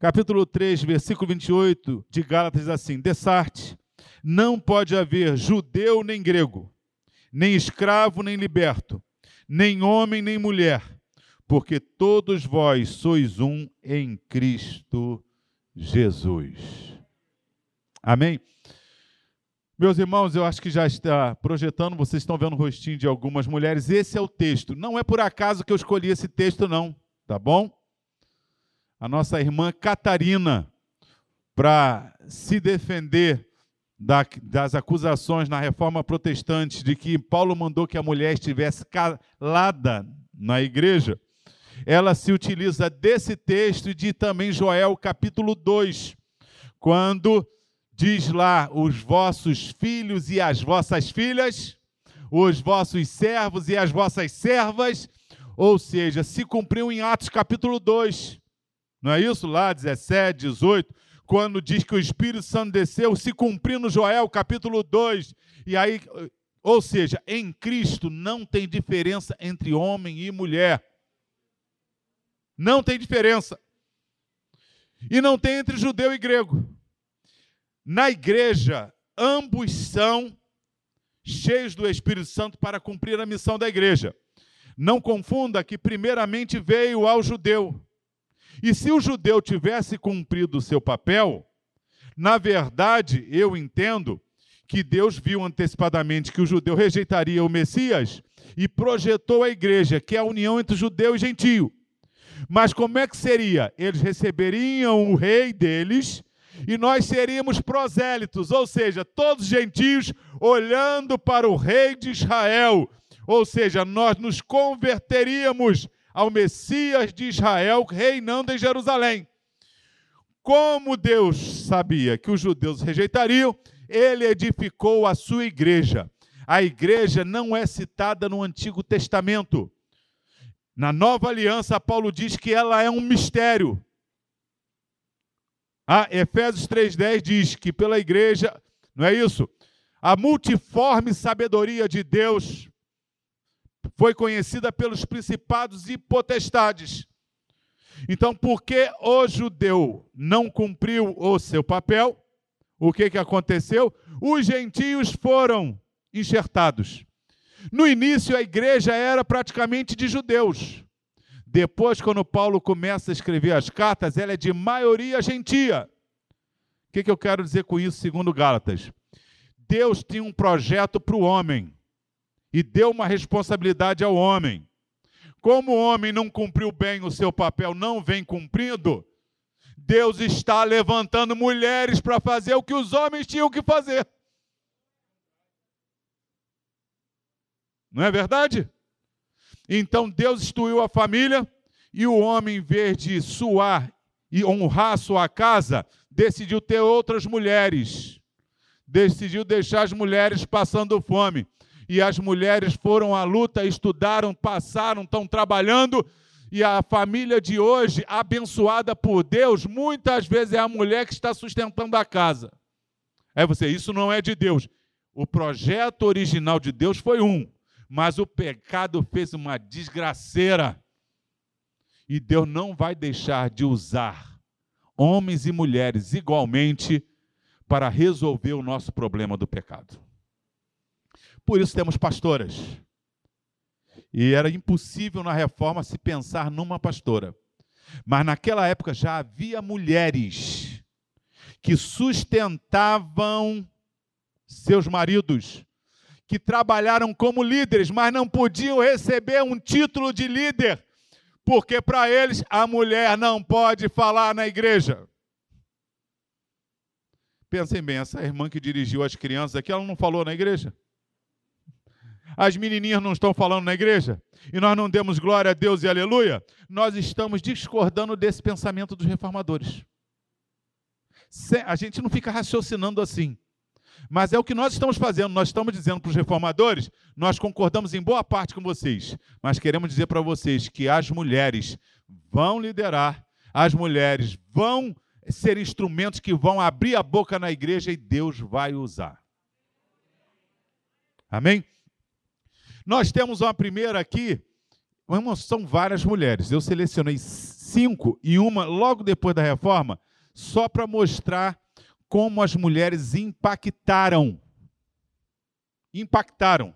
capítulo 3, versículo 28 de Gálatas diz assim: Dessarte, não pode haver judeu nem grego, nem escravo nem liberto, nem homem nem mulher, porque todos vós sois um em Cristo Jesus. Amém? Meus irmãos, eu acho que já está projetando, vocês estão vendo o rostinho de algumas mulheres. Esse é o texto. Não é por acaso que eu escolhi esse texto, não, tá bom? A nossa irmã Catarina, para se defender da, das acusações na reforma protestante de que Paulo mandou que a mulher estivesse calada na igreja, ela se utiliza desse texto e de também Joel capítulo 2, quando diz lá: os vossos filhos e as vossas filhas, os vossos servos e as vossas servas, ou seja, se cumpriu em Atos capítulo 2. Não é isso? Lá, 17, 18, quando diz que o Espírito Santo desceu, se cumpriu no Joel capítulo 2. E aí, ou seja, em Cristo não tem diferença entre homem e mulher. Não tem diferença. E não tem entre judeu e grego. Na igreja, ambos são cheios do Espírito Santo para cumprir a missão da igreja. Não confunda que primeiramente veio ao judeu. E se o judeu tivesse cumprido o seu papel, na verdade, eu entendo que Deus viu antecipadamente que o judeu rejeitaria o Messias e projetou a igreja, que é a união entre judeu e gentio. Mas como é que seria? Eles receberiam o rei deles e nós seríamos prosélitos, ou seja, todos gentios olhando para o rei de Israel, ou seja, nós nos converteríamos ao Messias de Israel reinando em Jerusalém. Como Deus sabia que os judeus rejeitariam, ele edificou a sua igreja. A igreja não é citada no Antigo Testamento. Na Nova Aliança, Paulo diz que ela é um mistério. Ah, Efésios 3,10 diz que pela igreja, não é isso? A multiforme sabedoria de Deus foi conhecida pelos principados e potestades. Então, porque o judeu não cumpriu o seu papel, o que, que aconteceu? Os gentios foram enxertados. No início, a igreja era praticamente de judeus. Depois, quando Paulo começa a escrever as cartas, ela é de maioria gentia. O que, que eu quero dizer com isso, segundo Gálatas? Deus tinha um projeto para o homem e deu uma responsabilidade ao homem. Como o homem não cumpriu bem o seu papel, não vem cumprindo, Deus está levantando mulheres para fazer o que os homens tinham que fazer. Não é verdade? Então Deus instituiu a família e o homem, em vez de suar e honrar sua casa, decidiu ter outras mulheres. Decidiu deixar as mulheres passando fome. E as mulheres foram à luta, estudaram, passaram, estão trabalhando. E a família de hoje, abençoada por Deus, muitas vezes é a mulher que está sustentando a casa. É você, isso não é de Deus. O projeto original de Deus foi um mas o pecado fez uma desgraceira. E Deus não vai deixar de usar homens e mulheres igualmente para resolver o nosso problema do pecado. Por isso temos pastoras. E era impossível na reforma se pensar numa pastora. Mas naquela época já havia mulheres que sustentavam seus maridos que trabalharam como líderes, mas não podiam receber um título de líder, porque para eles a mulher não pode falar na igreja. Pensem bem, essa irmã que dirigiu as crianças aqui, ela não falou na igreja? As menininhas não estão falando na igreja? E nós não demos glória a Deus e aleluia? Nós estamos discordando desse pensamento dos reformadores. A gente não fica raciocinando assim. Mas é o que nós estamos fazendo. Nós estamos dizendo para os reformadores, nós concordamos em boa parte com vocês, mas queremos dizer para vocês que as mulheres vão liderar, as mulheres vão ser instrumentos que vão abrir a boca na igreja e Deus vai usar. Amém? Nós temos uma primeira aqui, são várias mulheres. Eu selecionei cinco e uma logo depois da reforma, só para mostrar como as mulheres impactaram. Impactaram.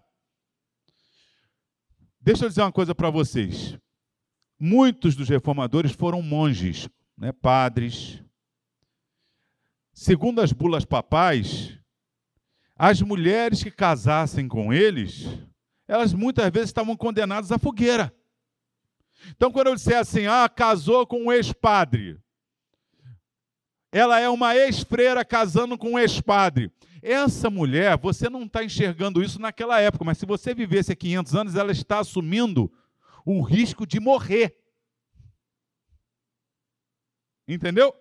Deixa eu dizer uma coisa para vocês. Muitos dos reformadores foram monges, né, padres. Segundo as bulas papais, as mulheres que casassem com eles, elas muitas vezes estavam condenadas à fogueira. Então, quando eu disser assim, ah, casou com um ex-padre, ela é uma ex-freira casando com um ex-padre. Essa mulher, você não está enxergando isso naquela época, mas se você vivesse há 500 anos, ela está assumindo o risco de morrer. Entendeu?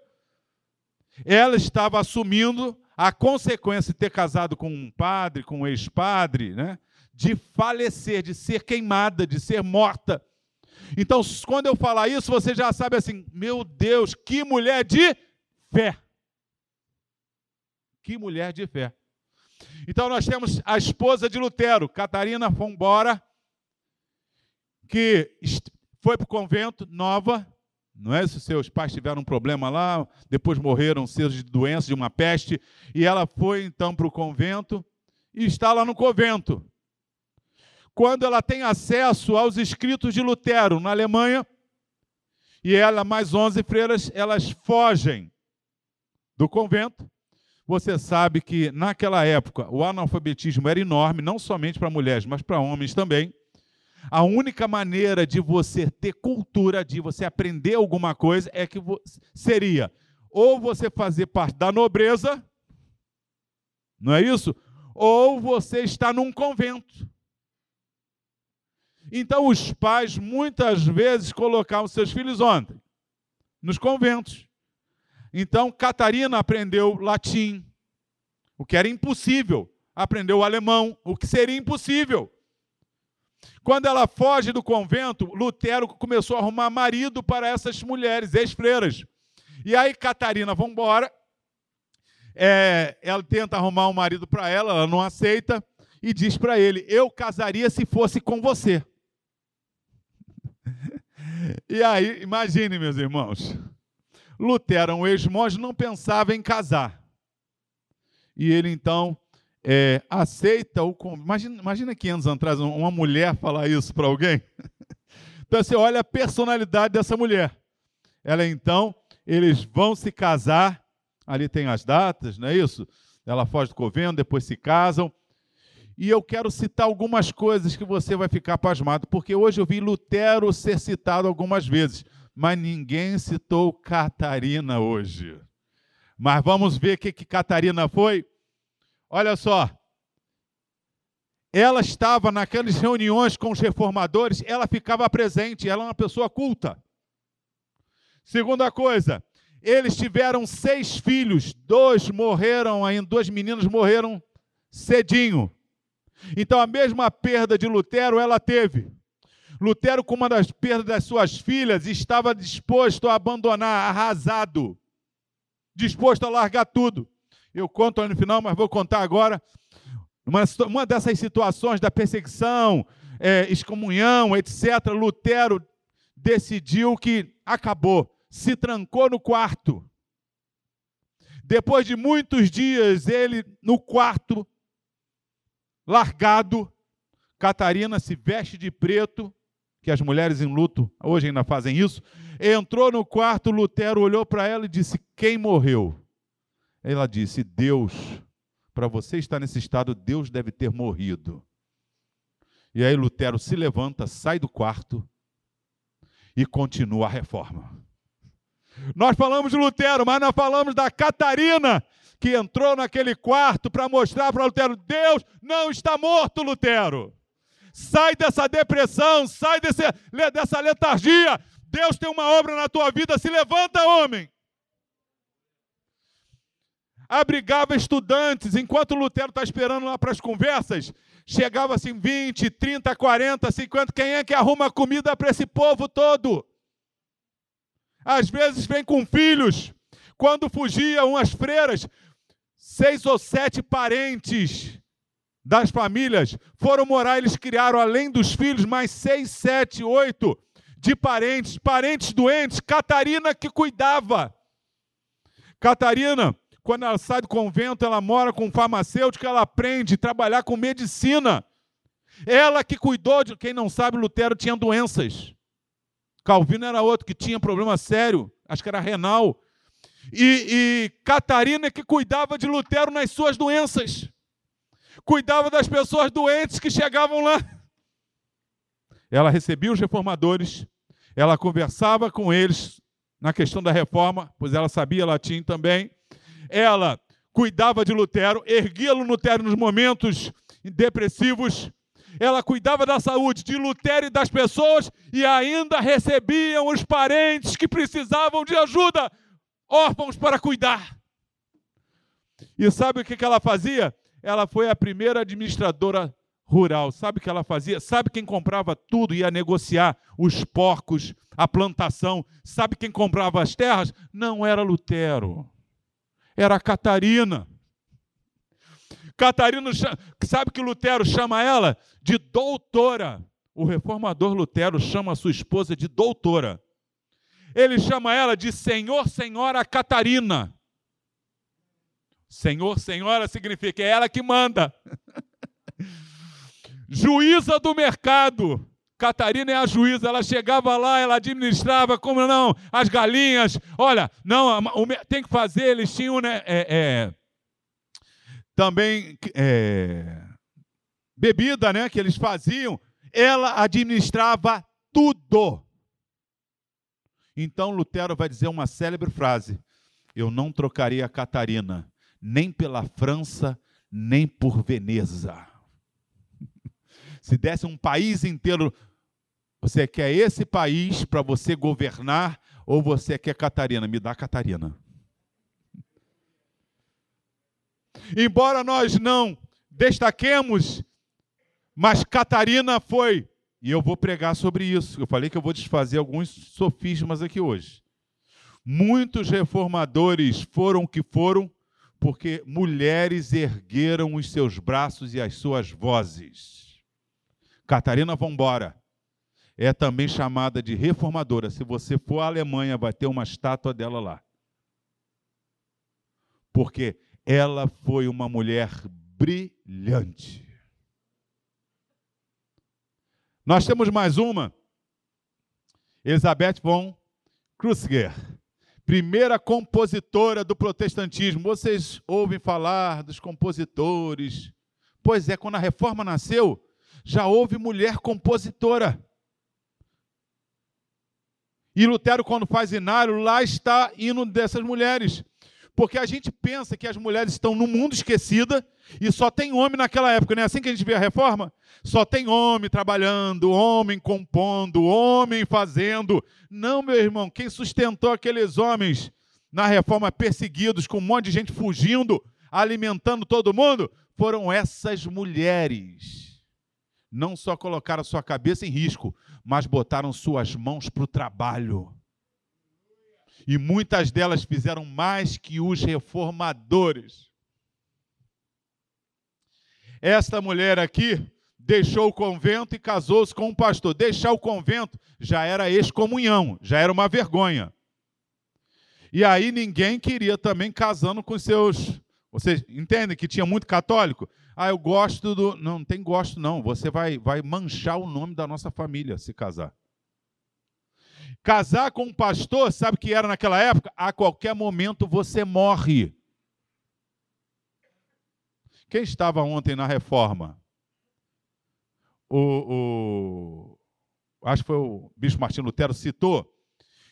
Ela estava assumindo a consequência de ter casado com um padre, com um ex-padre, né? De falecer, de ser queimada, de ser morta. Então, quando eu falar isso, você já sabe assim: meu Deus, que mulher de fé. Que mulher de fé. Então, nós temos a esposa de Lutero, Catarina Fombora, que foi para o convento, nova, não é? Se seus pais tiveram um problema lá, depois morreram seus de doença, de uma peste, e ela foi então para o convento e está lá no convento quando ela tem acesso aos escritos de Lutero na Alemanha, e ela mais 11 freiras, elas fogem do convento. Você sabe que naquela época o analfabetismo era enorme, não somente para mulheres, mas para homens também. A única maneira de você ter cultura, de você aprender alguma coisa, é que seria ou você fazer parte da nobreza, não é isso? Ou você está num convento. Então, os pais muitas vezes colocavam seus filhos ontem nos conventos. Então, Catarina aprendeu latim, o que era impossível. Aprendeu alemão, o que seria impossível. Quando ela foge do convento, Lutero começou a arrumar marido para essas mulheres, ex-freiras. E aí, Catarina, vamos embora. É, ela tenta arrumar um marido para ela, ela não aceita e diz para ele: Eu casaria se fosse com você. E aí, imagine, meus irmãos, Lutero, um ex-monge, não pensava em casar. E ele então é, aceita o imagina, imagina 500 anos atrás uma mulher falar isso para alguém. Então você olha a personalidade dessa mulher. Ela então, eles vão se casar, ali tem as datas, não é isso? Ela foge do convento, depois se casam. E eu quero citar algumas coisas que você vai ficar pasmado, porque hoje eu vi Lutero ser citado algumas vezes, mas ninguém citou Catarina hoje. Mas vamos ver o que, que Catarina foi? Olha só. Ela estava naquelas reuniões com os reformadores, ela ficava presente, ela é uma pessoa culta. Segunda coisa, eles tiveram seis filhos, dois morreram ainda, dois meninos morreram cedinho. Então a mesma perda de Lutero ela teve. Lutero, com uma das perdas das suas filhas, estava disposto a abandonar, arrasado, disposto a largar tudo. Eu conto no final, mas vou contar agora. Uma, uma dessas situações da perseguição, é, excomunhão, etc., Lutero decidiu que acabou, se trancou no quarto. Depois de muitos dias, ele no quarto, largado. Catarina se veste de preto, que as mulheres em luto hoje ainda fazem isso. Entrou no quarto, Lutero olhou para ela e disse: Quem morreu? Ela disse: Deus. Para você estar nesse estado, Deus deve ter morrido. E aí Lutero se levanta, sai do quarto e continua a reforma. Nós falamos de Lutero, mas nós falamos da Catarina, que entrou naquele quarto para mostrar para Lutero: Deus não está morto, Lutero. Sai dessa depressão, sai desse, dessa letargia. Deus tem uma obra na tua vida, se levanta, homem. Abrigava estudantes, enquanto Lutero está esperando lá para as conversas, chegava assim 20, 30, 40, 50. Quem é que arruma comida para esse povo todo? Às vezes vem com filhos. Quando fugiam as freiras, seis ou sete parentes das famílias foram morar, eles criaram, além dos filhos, mais seis, sete, oito de parentes, parentes doentes. Catarina que cuidava. Catarina, quando ela sai do convento, ela mora com um farmacêutico, ela aprende a trabalhar com medicina. Ela que cuidou de. Quem não sabe, Lutero tinha doenças. Calvino era outro que tinha problema sério, acho que era renal. E, e Catarina que cuidava de Lutero nas suas doenças. Cuidava das pessoas doentes que chegavam lá. Ela recebia os reformadores, ela conversava com eles na questão da reforma, pois ela sabia latim também. Ela cuidava de Lutero, erguia Lutero nos momentos depressivos. Ela cuidava da saúde de Lutero e das pessoas e ainda recebiam os parentes que precisavam de ajuda, órfãos para cuidar. E sabe o que ela fazia? Ela foi a primeira administradora rural. Sabe o que ela fazia? Sabe quem comprava tudo, ia negociar os porcos, a plantação. Sabe quem comprava as terras? Não era Lutero, era Catarina. Catarina, sabe que Lutero chama ela de doutora. O reformador Lutero chama a sua esposa de doutora. Ele chama ela de Senhor, Senhora Catarina. Senhor, Senhora significa é ela que manda. juíza do mercado. Catarina é a juíza, ela chegava lá, ela administrava, como não, as galinhas. Olha, não, tem que fazer, eles tinham, né, é, é, também é, bebida, né, que eles faziam. Ela administrava tudo. Então Lutero vai dizer uma célebre frase: Eu não trocaria a Catarina nem pela França, nem por Veneza. Se desse um país inteiro, você quer esse país para você governar ou você quer Catarina? Me dá Catarina. Embora nós não destaquemos, mas Catarina foi, e eu vou pregar sobre isso. Eu falei que eu vou desfazer alguns sofismas aqui hoje. Muitos reformadores foram que foram porque mulheres ergueram os seus braços e as suas vozes. Catarina Vambora é também chamada de reformadora. Se você for à Alemanha, vai ter uma estátua dela lá. Porque ela foi uma mulher brilhante. Nós temos mais uma, Elizabeth von Kruzger, primeira compositora do protestantismo. Vocês ouvem falar dos compositores? Pois é, quando a reforma nasceu, já houve mulher compositora. E Lutero, quando faz Inário, lá está indo dessas mulheres. Porque a gente pensa que as mulheres estão no mundo esquecida e só tem homem naquela época, não é assim que a gente vê a reforma? Só tem homem trabalhando, homem compondo, homem fazendo. Não, meu irmão, quem sustentou aqueles homens na reforma perseguidos, com um monte de gente fugindo, alimentando todo mundo, foram essas mulheres não só colocaram sua cabeça em risco, mas botaram suas mãos para o trabalho. E muitas delas fizeram mais que os reformadores. Esta mulher aqui deixou o convento e casou-se com um pastor. Deixar o convento já era excomunhão, já era uma vergonha. E aí ninguém queria também casando com seus. Vocês entendem que tinha muito católico? Ah, eu gosto do. Não, não tem gosto, não. Você vai, vai manchar o nome da nossa família se casar. Casar com um pastor, sabe que era naquela época? A qualquer momento você morre. Quem estava ontem na reforma? O, o, acho que foi o Bispo Martim Lutero citou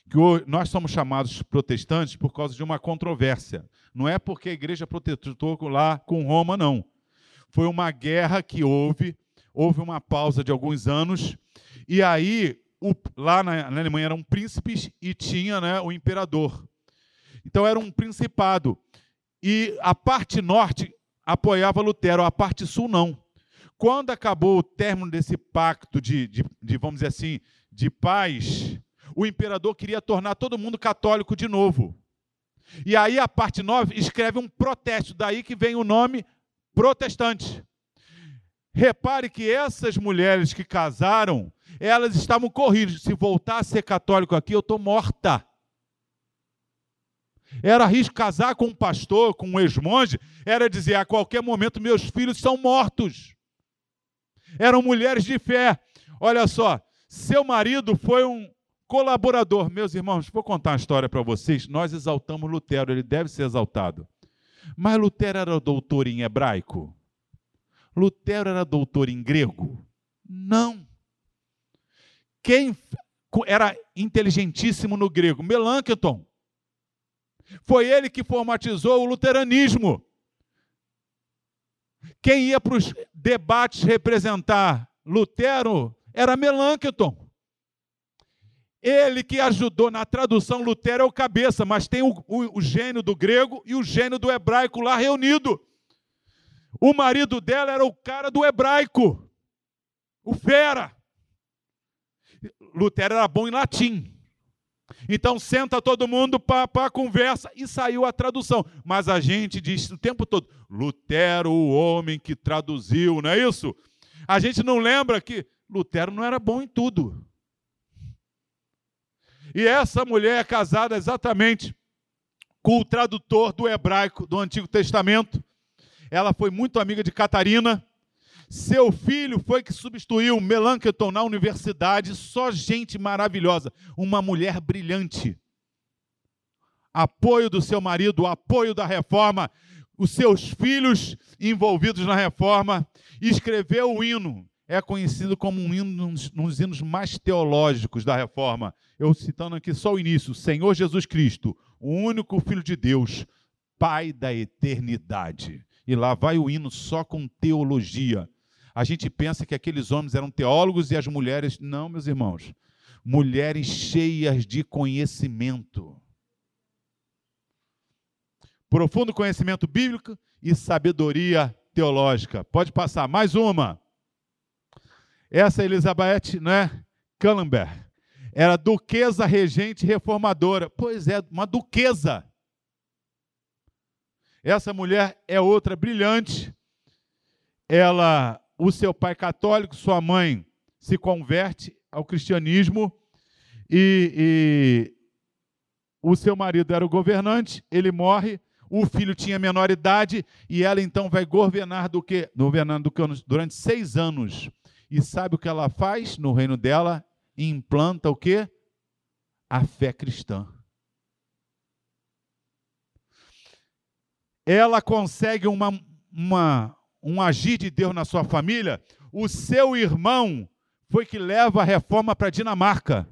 que nós somos chamados protestantes por causa de uma controvérsia. Não é porque a igreja protestou lá com Roma, não. Foi uma guerra que houve, houve uma pausa de alguns anos, e aí o, lá na, na, Alemanha eram príncipes e tinha né, o imperador. Então era um principado. E a parte norte apoiava Lutero, a parte sul não. Quando acabou o término desse pacto de, de, de vamos dizer assim, de paz, o imperador queria tornar todo mundo católico de novo. E aí a parte 9 escreve um protesto, daí que vem o nome protestante. repare que essas mulheres que casaram, elas estavam corridas. Se voltar a ser católico aqui, eu estou morta. Era risco casar com um pastor, com um ex-monge, era dizer a qualquer momento meus filhos são mortos. Eram mulheres de fé. Olha só, seu marido foi um colaborador. Meus irmãos, vou contar uma história para vocês. Nós exaltamos Lutero, ele deve ser exaltado. Mas Lutero era doutor em hebraico? Lutero era doutor em grego? Não. Quem era inteligentíssimo no grego? Melanchthon. Foi ele que formatizou o luteranismo. Quem ia para os debates representar Lutero era Melanchthon. Ele que ajudou na tradução, Lutero é o cabeça, mas tem o, o, o gênio do grego e o gênio do hebraico lá reunido. O marido dela era o cara do hebraico, o fera. Lutero era bom em latim. Então senta todo mundo para a conversa e saiu a tradução. Mas a gente diz o tempo todo: Lutero, o homem que traduziu, não é isso? A gente não lembra que Lutero não era bom em tudo. E essa mulher é casada exatamente com o tradutor do hebraico do Antigo Testamento. Ela foi muito amiga de Catarina. Seu filho foi que substituiu Melanchthon na universidade, só gente maravilhosa, uma mulher brilhante. Apoio do seu marido, apoio da reforma, os seus filhos envolvidos na reforma, escreveu o hino. É conhecido como um hino, um dos hinos mais teológicos da reforma. Eu citando aqui só o início: Senhor Jesus Cristo, o único Filho de Deus, Pai da eternidade. E lá vai o hino só com teologia. A gente pensa que aqueles homens eram teólogos e as mulheres. Não, meus irmãos. Mulheres cheias de conhecimento. Profundo conhecimento bíblico e sabedoria teológica. Pode passar. Mais uma. Essa Elizabeth, né? Cullenberg. Era duquesa regente reformadora. Pois é, uma duquesa. Essa mulher é outra brilhante. Ela o seu pai católico, sua mãe se converte ao cristianismo e, e o seu marido era o governante, ele morre, o filho tinha menor idade e ela então vai governar do que governando durante seis anos. E sabe o que ela faz no reino dela? Implanta o que? A fé cristã. Ela consegue uma, uma, um agir de Deus na sua família, o seu irmão foi que leva a reforma para Dinamarca.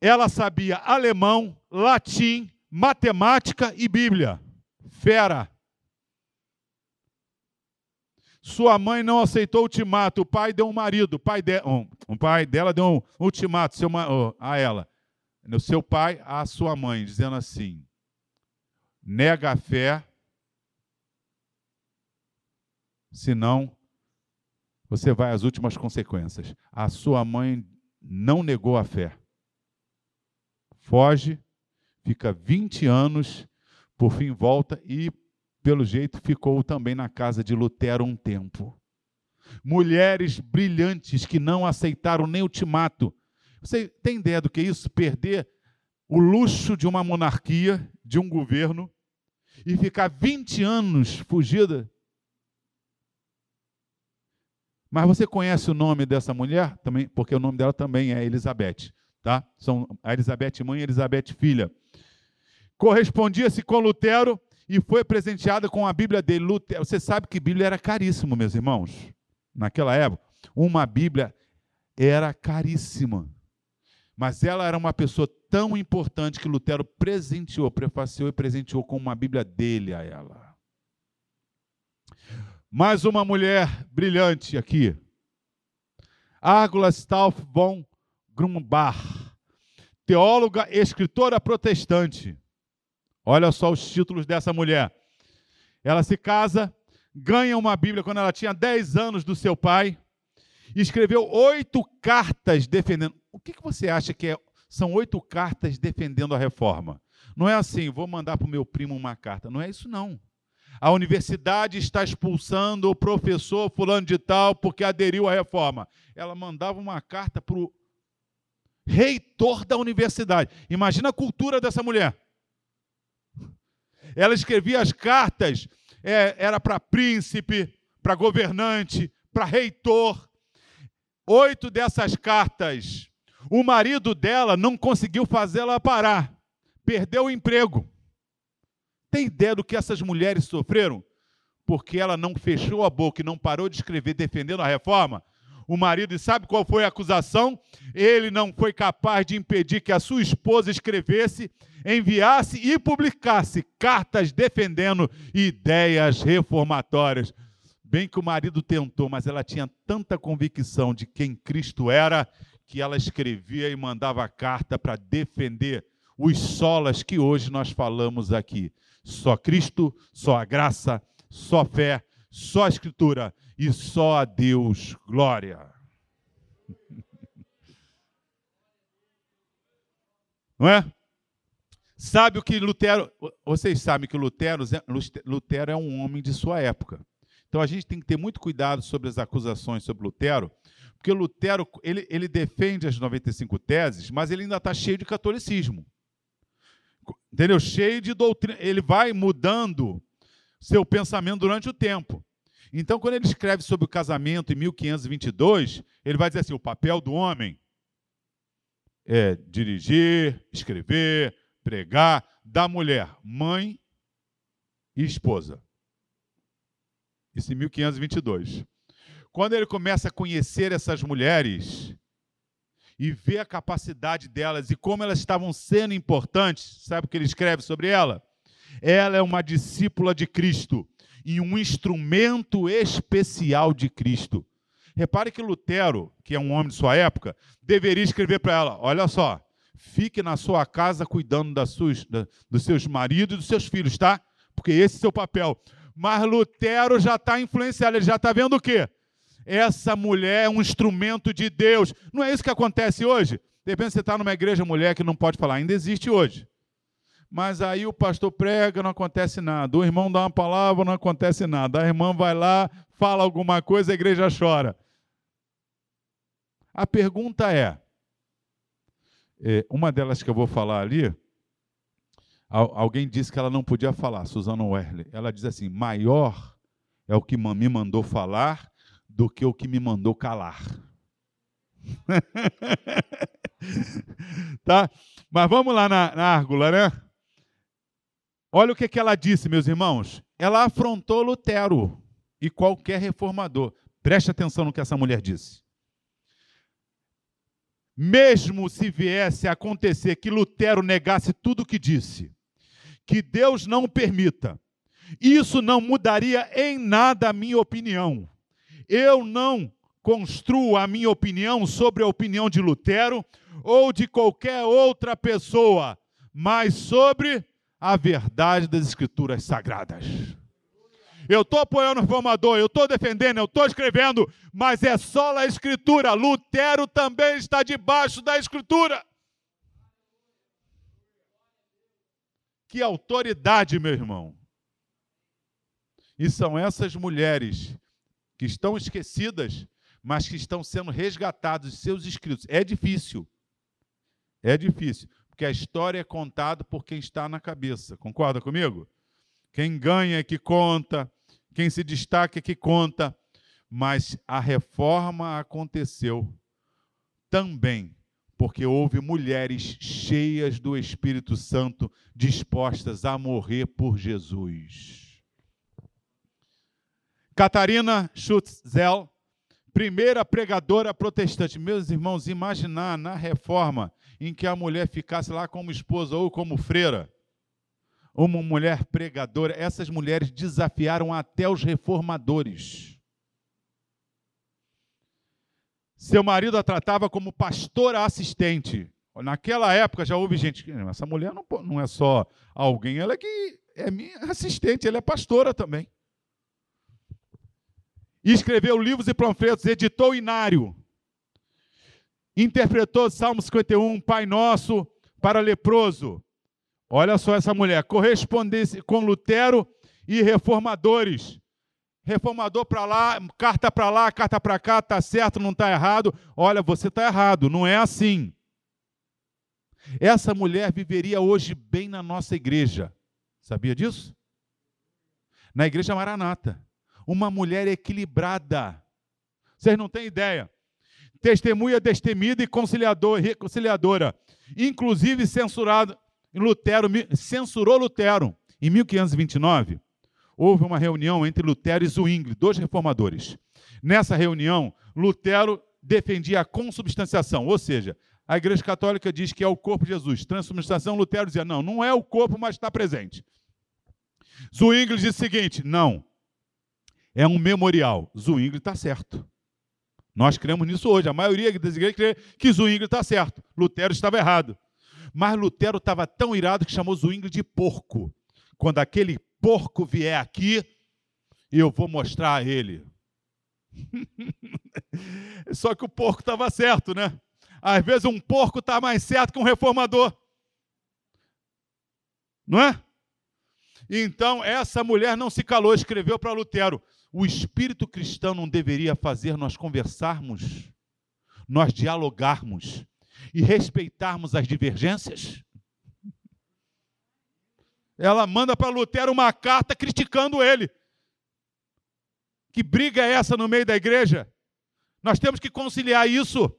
Ela sabia alemão, latim, matemática e Bíblia. Fera. Sua mãe não aceitou o ultimato, o pai deu um marido, o pai, de, um, pai dela deu um ultimato seu, oh, a ela, o seu pai a sua mãe, dizendo assim: nega a fé senão você vai às últimas consequências. A sua mãe não negou a fé. Foge, fica 20 anos, por fim volta e, pelo jeito, ficou também na casa de Lutero um tempo. Mulheres brilhantes que não aceitaram nem ultimato. Você tem ideia do que é isso? Perder o luxo de uma monarquia, de um governo, e ficar 20 anos fugida mas você conhece o nome dessa mulher? Também, porque o nome dela também é Elizabeth. Tá? São a Elizabeth mãe e Elizabeth filha. Correspondia-se com Lutero e foi presenteada com a Bíblia dele. Lutero, você sabe que Bíblia era caríssimo, meus irmãos. Naquela época, uma Bíblia era caríssima. Mas ela era uma pessoa tão importante que Lutero presenteou, prefaciou e presenteou com uma Bíblia dele a ela. Mais uma mulher brilhante aqui. Argula Stauf von Grumbach, teóloga e escritora protestante. Olha só os títulos dessa mulher. Ela se casa, ganha uma Bíblia quando ela tinha 10 anos do seu pai, e escreveu oito cartas defendendo. O que, que você acha que é, são oito cartas defendendo a reforma? Não é assim, vou mandar para o meu primo uma carta. Não é isso, não. A universidade está expulsando o professor fulano de tal porque aderiu à reforma. Ela mandava uma carta para o reitor da universidade. Imagina a cultura dessa mulher. Ela escrevia as cartas, é, era para príncipe, para governante, para reitor. Oito dessas cartas, o marido dela não conseguiu fazê-la parar, perdeu o emprego. Tem ideia do que essas mulheres sofreram? Porque ela não fechou a boca e não parou de escrever defendendo a reforma? O marido, e sabe qual foi a acusação? Ele não foi capaz de impedir que a sua esposa escrevesse, enviasse e publicasse cartas defendendo ideias reformatórias. Bem que o marido tentou, mas ela tinha tanta convicção de quem Cristo era, que ela escrevia e mandava carta para defender os solas que hoje nós falamos aqui. Só Cristo, só a graça, só fé, só a Escritura e só a Deus glória. Não é? Sabe o que Lutero. Vocês sabem que Lutero, Lutero é um homem de sua época. Então a gente tem que ter muito cuidado sobre as acusações sobre Lutero, porque Lutero ele, ele defende as 95 teses, mas ele ainda está cheio de catolicismo. Entendeu? Cheio de doutrina. Ele vai mudando seu pensamento durante o tempo. Então, quando ele escreve sobre o casamento em 1522, ele vai dizer assim: o papel do homem é dirigir, escrever, pregar, da mulher, mãe e esposa. Isso em 1522. Quando ele começa a conhecer essas mulheres e ver a capacidade delas e como elas estavam sendo importantes, sabe o que ele escreve sobre ela? Ela é uma discípula de Cristo e um instrumento especial de Cristo. Repare que Lutero, que é um homem de sua época, deveria escrever para ela: olha só, fique na sua casa cuidando das suas, da, dos seus maridos e dos seus filhos, tá? Porque esse é o seu papel. Mas Lutero já está influenciado, ele já está vendo o quê? Essa mulher é um instrumento de Deus. Não é isso que acontece hoje? De repente você está numa igreja mulher que não pode falar, ainda existe hoje. Mas aí o pastor prega, não acontece nada. O irmão dá uma palavra, não acontece nada. A irmã vai lá, fala alguma coisa, a igreja chora. A pergunta é, é uma delas que eu vou falar ali, Alguém disse que ela não podia falar, Susana Werley. Ela diz assim: maior é o que me mandou falar do que o que me mandou calar. tá? Mas vamos lá na, na árgula, né? Olha o que, que ela disse, meus irmãos. Ela afrontou Lutero e qualquer reformador. Preste atenção no que essa mulher disse. Mesmo se viesse a acontecer que Lutero negasse tudo o que disse, que Deus não permita. Isso não mudaria em nada a minha opinião. Eu não construo a minha opinião sobre a opinião de Lutero ou de qualquer outra pessoa, mas sobre a verdade das Escrituras Sagradas. Eu estou apoiando o reformador, eu estou defendendo, eu estou escrevendo, mas é só a Escritura. Lutero também está debaixo da Escritura. Que autoridade, meu irmão. E são essas mulheres que estão esquecidas, mas que estão sendo resgatadas de seus escritos. É difícil. É difícil, porque a história é contada por quem está na cabeça. Concorda comigo? Quem ganha é que conta, quem se destaca é que conta. Mas a reforma aconteceu também porque houve mulheres cheias do Espírito Santo dispostas a morrer por Jesus. Catarina Schutzel, primeira pregadora protestante. Meus irmãos, imaginar na reforma em que a mulher ficasse lá como esposa ou como freira, uma mulher pregadora, essas mulheres desafiaram até os reformadores. Seu marido a tratava como pastora assistente. Naquela época já houve gente que essa mulher não, não é só alguém, ela é que é minha assistente, ela é pastora também. Escreveu livros e panfletos, editou Inário. Interpretou Salmo 51, Pai Nosso para leproso. Olha só essa mulher, correspondesse com Lutero e reformadores. Reformador para lá, carta para lá, carta para cá, tá certo, não está errado. Olha, você está errado, não é assim. Essa mulher viveria hoje bem na nossa igreja. Sabia disso? Na igreja Maranata. Uma mulher equilibrada. Vocês não têm ideia. Testemunha destemida e conciliador, reconciliadora. Inclusive censurado. Lutero censurou Lutero em 1529 houve uma reunião entre Lutero e Zwingli, dois reformadores. Nessa reunião, Lutero defendia a consubstanciação, ou seja, a Igreja Católica diz que é o corpo de Jesus. Transubstanciação, Lutero dizia, não, não é o corpo, mas está presente. Zwingli diz o seguinte, não, é um memorial. Zwingli está certo. Nós cremos nisso hoje. A maioria das igrejas crê que Zwingli está certo. Lutero estava errado. Mas Lutero estava tão irado que chamou Zwingli de porco. Quando aquele porco vier aqui, eu vou mostrar a ele. Só que o porco estava certo, né? Às vezes um porco está mais certo que um reformador. Não é? Então, essa mulher não se calou, escreveu para Lutero: o espírito cristão não deveria fazer nós conversarmos, nós dialogarmos e respeitarmos as divergências? ela manda para Lutero uma carta criticando ele. Que briga é essa no meio da igreja? Nós temos que conciliar isso.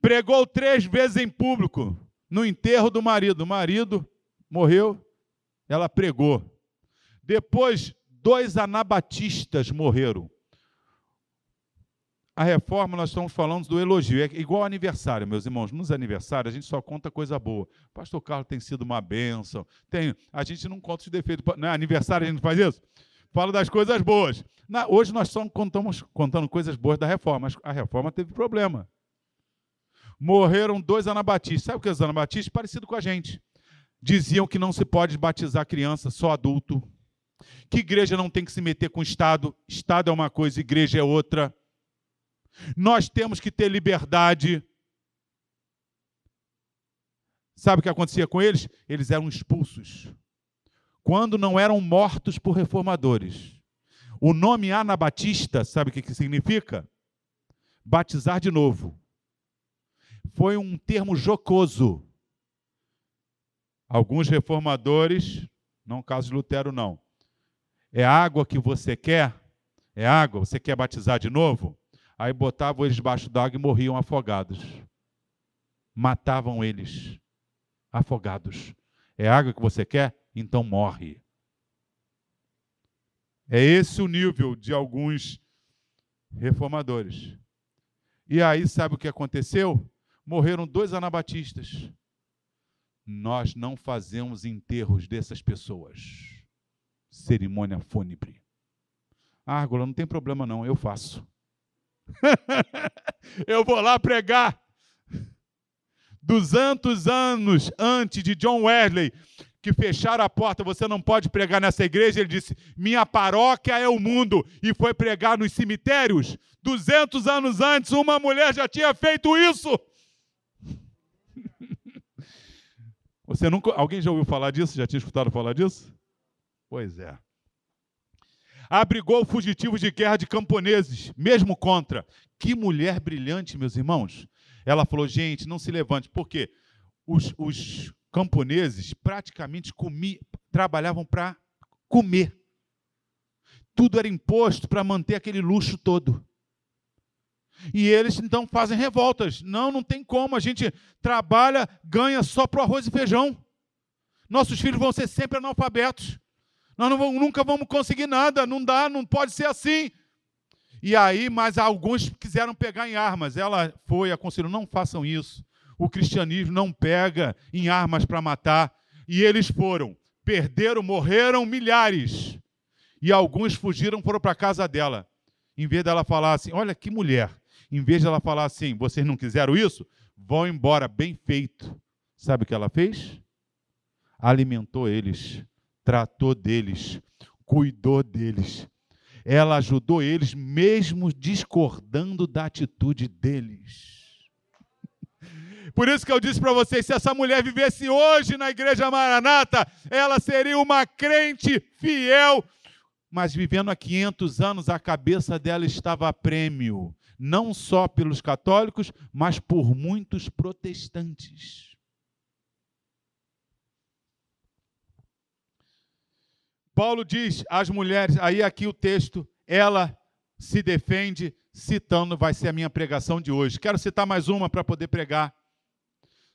Pregou três vezes em público no enterro do marido. O marido morreu, ela pregou. Depois, dois anabatistas morreram. A reforma, nós estamos falando do elogio. É igual aniversário, meus irmãos. Nos aniversários, a gente só conta coisa boa. Pastor Carlos tem sido uma bênção. Tem, a gente não conta os defeitos. Não é aniversário a gente faz isso? Fala das coisas boas. Na, hoje nós só contamos, contando coisas boas da reforma, mas a reforma teve problema. Morreram dois anabatistas. Sabe o que é os anabatistas? Parecido com a gente. Diziam que não se pode batizar criança, só adulto. Que igreja não tem que se meter com o Estado. Estado é uma coisa, igreja é outra nós temos que ter liberdade. Sabe o que acontecia com eles? Eles eram expulsos. Quando não eram mortos por reformadores. O nome anabatista, sabe o que significa? Batizar de novo. Foi um termo jocoso. Alguns reformadores, não caso de Lutero, não. É água que você quer? É água? Você quer batizar de novo? Aí botavam eles debaixo d'água e morriam afogados. Matavam eles afogados. É água que você quer? Então morre. É esse o nível de alguns reformadores. E aí, sabe o que aconteceu? Morreram dois anabatistas. Nós não fazemos enterros dessas pessoas. Cerimônia fúnebre. Ah, Argola, não tem problema não, eu faço. eu vou lá pregar. 200 anos antes de John Wesley, que fecharam a porta, você não pode pregar nessa igreja, ele disse: Minha paróquia é o mundo, e foi pregar nos cemitérios. 200 anos antes, uma mulher já tinha feito isso. Você nunca, alguém já ouviu falar disso? Já tinha escutado falar disso? Pois é abrigou fugitivos de guerra de camponeses, mesmo contra. Que mulher brilhante, meus irmãos. Ela falou: gente, não se levante, porque os, os camponeses praticamente comi, trabalhavam para comer. Tudo era imposto para manter aquele luxo todo. E eles então fazem revoltas. Não, não tem como. A gente trabalha, ganha só para o arroz e feijão. Nossos filhos vão ser sempre analfabetos. Nós não vamos, nunca vamos conseguir nada, não dá, não pode ser assim. E aí, mas alguns quiseram pegar em armas. Ela foi, aconselhou: não façam isso. O cristianismo não pega em armas para matar. E eles foram, perderam, morreram milhares. E alguns fugiram, foram para a casa dela. Em vez dela falar assim: olha que mulher. Em vez dela falar assim: vocês não quiseram isso? Vão embora, bem feito. Sabe o que ela fez? Alimentou eles tratou deles, cuidou deles. Ela ajudou eles, mesmo discordando da atitude deles. Por isso que eu disse para vocês: se essa mulher vivesse hoje na igreja Maranata, ela seria uma crente fiel. Mas vivendo há 500 anos, a cabeça dela estava a prêmio, não só pelos católicos, mas por muitos protestantes. Paulo diz às mulheres, aí aqui o texto, ela se defende citando, vai ser a minha pregação de hoje. Quero citar mais uma para poder pregar.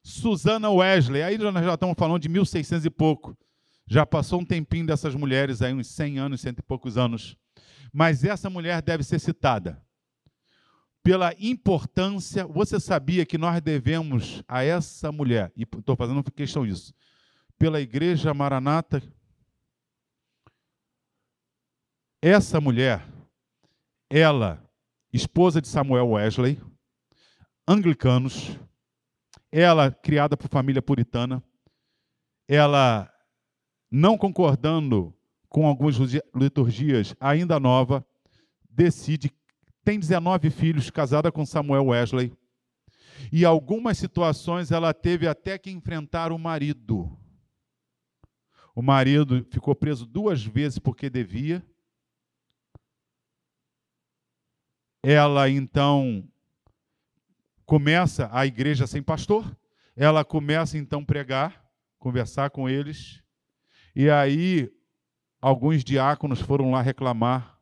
Susana Wesley, aí nós já estamos falando de 1600 e pouco. Já passou um tempinho dessas mulheres aí, uns 100 anos, cento e poucos anos. Mas essa mulher deve ser citada pela importância. Você sabia que nós devemos a essa mulher, e estou fazendo questão disso, pela Igreja Maranata. Essa mulher, ela, esposa de Samuel Wesley, anglicanos, ela criada por família puritana, ela não concordando com algumas liturgias ainda nova, decide tem 19 filhos, casada com Samuel Wesley. E algumas situações ela teve até que enfrentar o marido. O marido ficou preso duas vezes porque devia. Ela então começa a igreja sem pastor, ela começa então pregar, conversar com eles, e aí alguns diáconos foram lá reclamar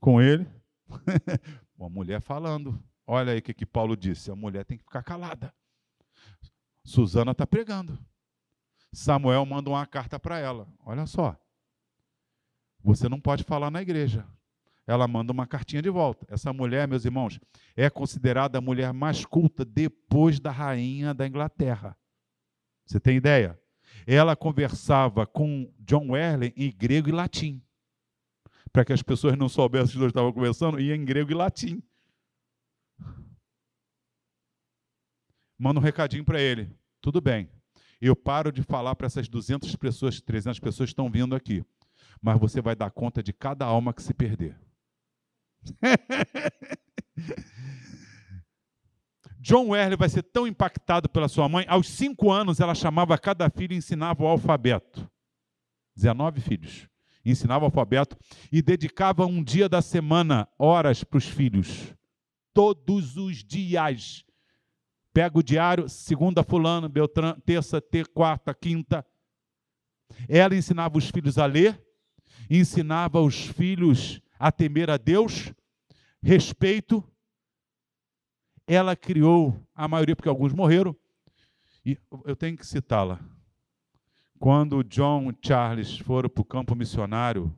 com ele. Uma mulher falando. Olha aí o que, que Paulo disse: a mulher tem que ficar calada. Susana está pregando. Samuel manda uma carta para ela. Olha só. Você não pode falar na igreja ela manda uma cartinha de volta. Essa mulher, meus irmãos, é considerada a mulher mais culta depois da rainha da Inglaterra. Você tem ideia? Ela conversava com John Wesley em grego e latim. Para que as pessoas não soubessem que estavam conversando, ia em grego e latim. Manda um recadinho para ele. Tudo bem. Eu paro de falar para essas 200 pessoas, 300 pessoas que estão vindo aqui. Mas você vai dar conta de cada alma que se perder. John Wesley vai ser tão impactado pela sua mãe. Aos cinco anos, ela chamava cada filho e ensinava o alfabeto. 19 filhos. Ensinava o alfabeto e dedicava um dia da semana, horas para os filhos. Todos os dias. Pega o diário, segunda fulano, Beltrán, terça, ter, quarta, quinta. Ela ensinava os filhos a ler, ensinava os filhos a temer a Deus, respeito. Ela criou a maioria, porque alguns morreram, e eu tenho que citá-la. Quando John e Charles foram para o campo missionário,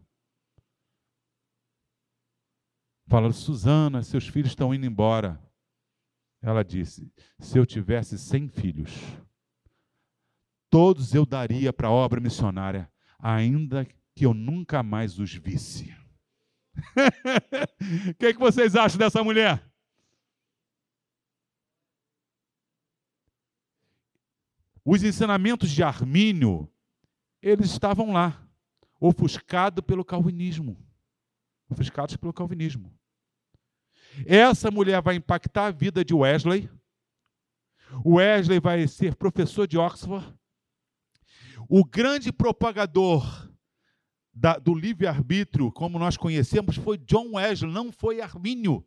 falaram: Susana, seus filhos estão indo embora. Ela disse: Se eu tivesse cem filhos, todos eu daria para a obra missionária, ainda que eu nunca mais os visse. O que, que vocês acham dessa mulher? Os ensinamentos de Armínio, eles estavam lá, ofuscados pelo calvinismo. Ofuscados pelo calvinismo. Essa mulher vai impactar a vida de Wesley. Wesley vai ser professor de Oxford. O grande propagador da, do livre-arbítrio, como nós conhecemos, foi John Wesley, não foi Armínio.